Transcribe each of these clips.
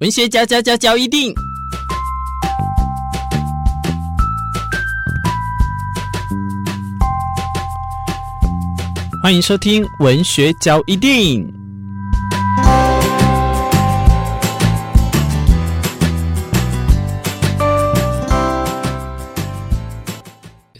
文学交交交交一定，欢迎收听文学交一定。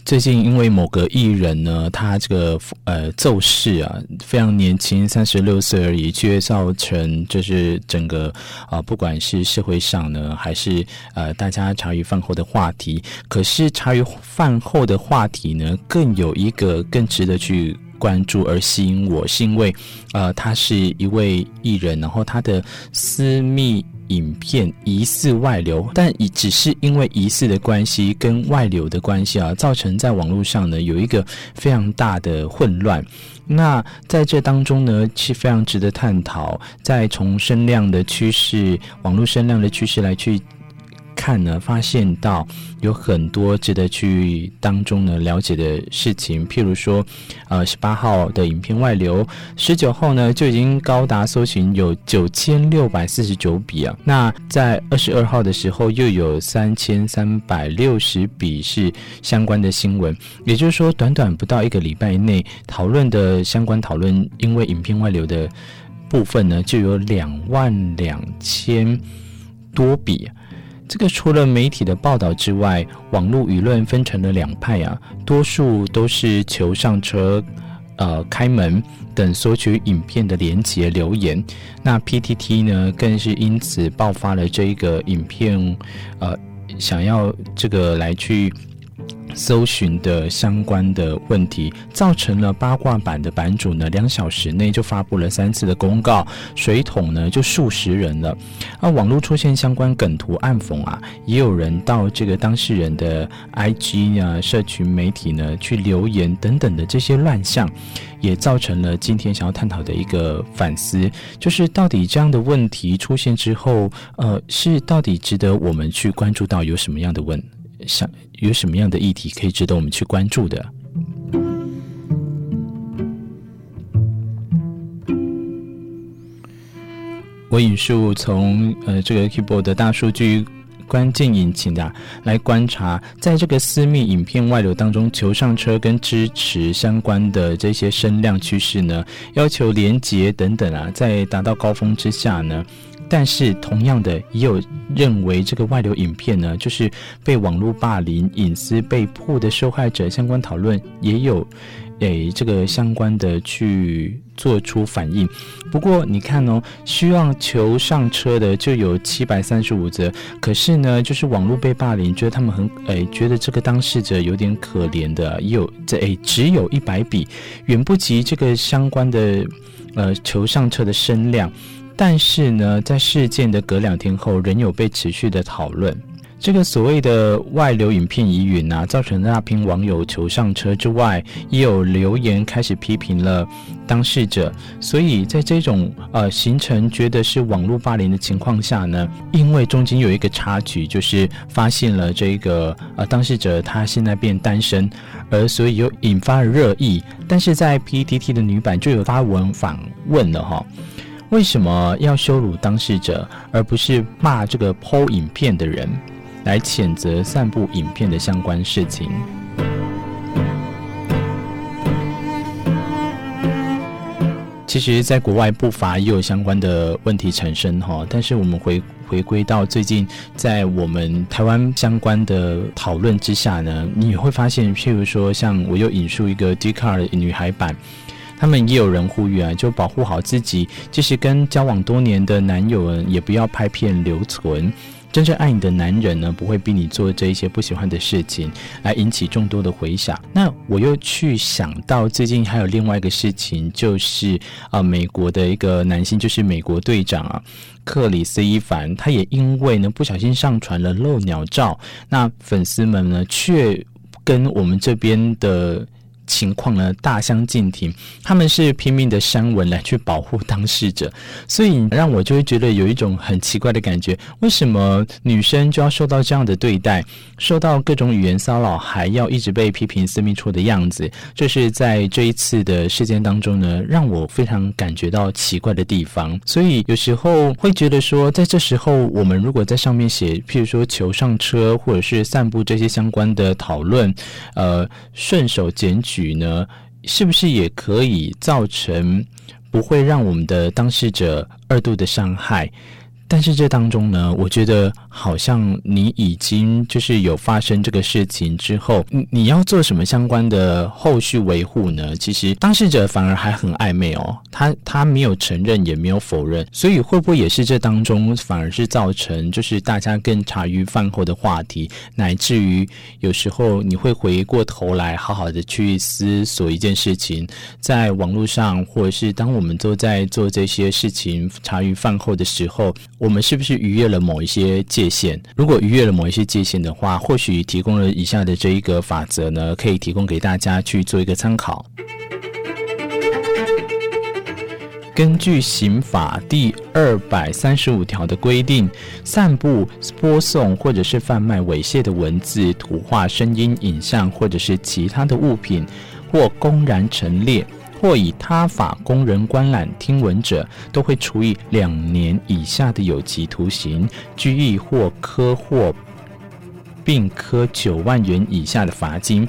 最近因为某个艺人呢，他这个呃奏事啊，非常年轻，三十六岁而已，却造成就是整个啊、不管是社会上呢，还是呃大家茶余饭后的话题。可是茶余饭后的话题呢，更有一个更值得去关注而吸引我，是因为呃他是一位艺人，然后他的私密。影片疑似外流，但只是因为疑似的关系跟外流的关系啊，造成在网络上呢有一个非常大的混乱。那在这当中呢，是非常值得探讨，在从声量的趋势、网络声量的趋势来去。看呢，发现到有很多值得去当中呢了解的事情，譬如说，呃，十八号的影片外流，十九号呢就已经高达搜寻有九千六百四十九笔啊。那在二十二号的时候，又有三千三百六十笔是相关的新闻，也就是说，短短不到一个礼拜内，讨论的相关讨论，因为影片外流的部分呢，就有两万两千多笔。这个除了媒体的报道之外，网络舆论分成了两派啊，多数都是求上车、呃开门等索取影片的连结留言。那 PTT 呢，更是因此爆发了这一个影片，呃，想要这个来去。搜寻的相关的问题，造成了八卦版的版主呢，两小时内就发布了三次的公告，水桶呢就数十人了。而网络出现相关梗图暗讽啊，也有人到这个当事人的 IG 啊、社群媒体呢去留言等等的这些乱象，也造成了今天想要探讨的一个反思，就是到底这样的问题出现之后，呃，是到底值得我们去关注到有什么样的问？想有什么样的议题可以值得我们去关注的？我引述从呃这个 Keyboard 的大数据关键引擎的来观察，在这个私密影片外流当中，求上车跟支持相关的这些声量趋势呢，要求连接等等啊，在达到高峰之下呢。但是，同样的，也有认为这个外流影片呢，就是被网络霸凌、隐私被迫的受害者。相关讨论也有，诶，这个相关的去做出反应。不过，你看哦，希望求上车的就有七百三十五则，可是呢，就是网络被霸凌，觉得他们很，诶，觉得这个当事者有点可怜的，也有这，诶，只有一百笔，远不及这个相关的，呃，求上车的声量。但是呢，在事件的隔两天后，仍有被持续的讨论。这个所谓的外流影片疑云啊，造成那批网友求上车之外，也有留言开始批评了当事者。所以在这种呃形成觉得是网络霸凌的情况下呢，因为中间有一个插曲，就是发现了这个呃当事者他现在变单身，而所以又引发了热议。但是在 PTT 的女版就有发文反问了哈。为什么要羞辱当事者，而不是骂这个剖影片的人，来谴责散布影片的相关事情？其实，在国外不乏也有相关的问题产生哈，但是我们回回归到最近，在我们台湾相关的讨论之下呢，你会发现，譬如说，像我又引述一个 Dcard 女孩版。他们也有人呼吁啊，就保护好自己，即使跟交往多年的男友，也不要拍片留存。真正爱你的男人呢，不会逼你做这一些不喜欢的事情，来引起众多的回响。那我又去想到最近还有另外一个事情，就是啊、美国的一个男性，就是美国队长啊，克里斯·伊凡，他也因为呢不小心上传了露鸟照，那粉丝们呢却跟我们这边的。情况呢大相径庭，他们是拼命的删文来去保护当事者，所以让我就会觉得有一种很奇怪的感觉：为什么女生就要受到这样的对待，受到各种语言骚扰，还要一直被批评私密处的样子？这是在这一次的事件当中呢，让我非常感觉到奇怪的地方。所以有时候会觉得说，在这时候我们如果在上面写，譬如说求上车，或者是散布这些相关的讨论，呃，顺手检举呢，是不是也可以造成不会让我们的当事者二度的伤害？但是这当中呢，我觉得好像你已经就是有发生这个事情之后，你你要做什么相关的后续维护呢？其实当事者反而还很暧昧哦，他他没有承认也没有否认，所以会不会也是这当中反而是造成就是大家更茶余饭后的话题，乃至于有时候你会回过头来好好的去思索一件事情，在网络上或者是当我们都在做这些事情茶余饭后的时候。我们是不是逾越了某一些界限？如果逾越了某一些界限的话，或许提供了以下的这一个法则呢，可以提供给大家去做一个参考。根据刑法第二百三十五条的规定，散布、播送或者是贩卖猥亵的文字、图画、声音、影像，或者是其他的物品，或公然陈列。或以他法供人观览听闻者，都会处以两年以下的有期徒刑、拘役或科或并科九万元以下的罚金。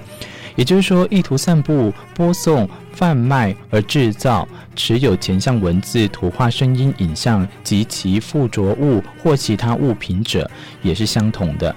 也就是说，意图散布、播送、贩卖而制造、持有前项文字、图画、声音、影像及其附着物或其他物品者，也是相同的。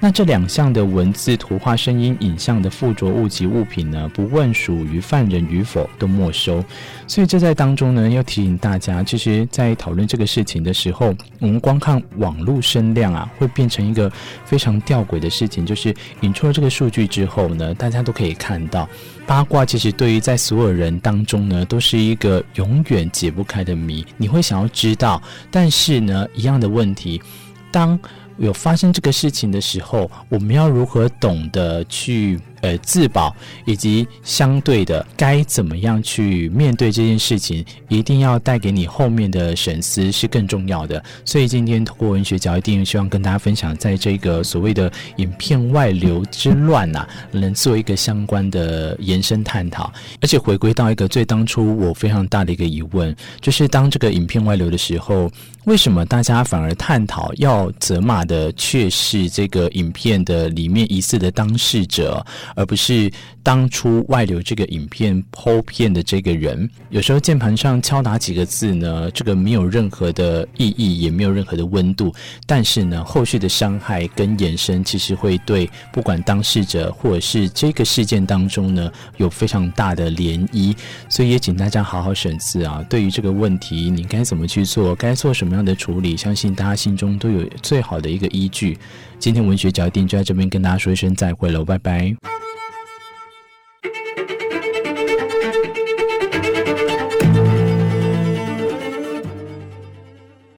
那这两项的文字、图画、声音、影像的附着物及物品呢，不问属于犯人与否，都没收。所以这在当中呢，要提醒大家，其实，在讨论这个事情的时候，我们光看网络声量啊，会变成一个非常吊诡的事情。就是引出了这个数据之后呢，大家都可以看到，八卦其实对于在所有人当中呢，都是一个永远解不开的谜。你会想要知道，但是呢，一样的问题，当。有发生这个事情的时候，我们要如何懂得去呃自保，以及相对的该怎么样去面对这件事情，一定要带给你后面的审思是更重要的。所以今天通过文学角，一定希望跟大家分享，在这个所谓的影片外流之乱呐、能做一个相关的延伸探讨，而且回归到一个最当初我非常大的一个疑问，就是当这个影片外流的时候。为什么大家反而探讨要责骂的却是这个影片的里面疑似的当事者，而不是当初外流这个影片剖片的这个人？有时候键盘上敲打几个字呢，这个没有任何的意义，也没有任何的温度。但是呢，后续的伤害跟延伸，其实会对不管当事者或者是这个事件当中呢，有非常大的涟漪。所以也请大家好好审视啊，对于这个问题，你该怎么去做？该做什么样的处理，相信大家心中都有最好的一个依据。今天文学脚印就在这边跟大家说一声再会了，拜拜。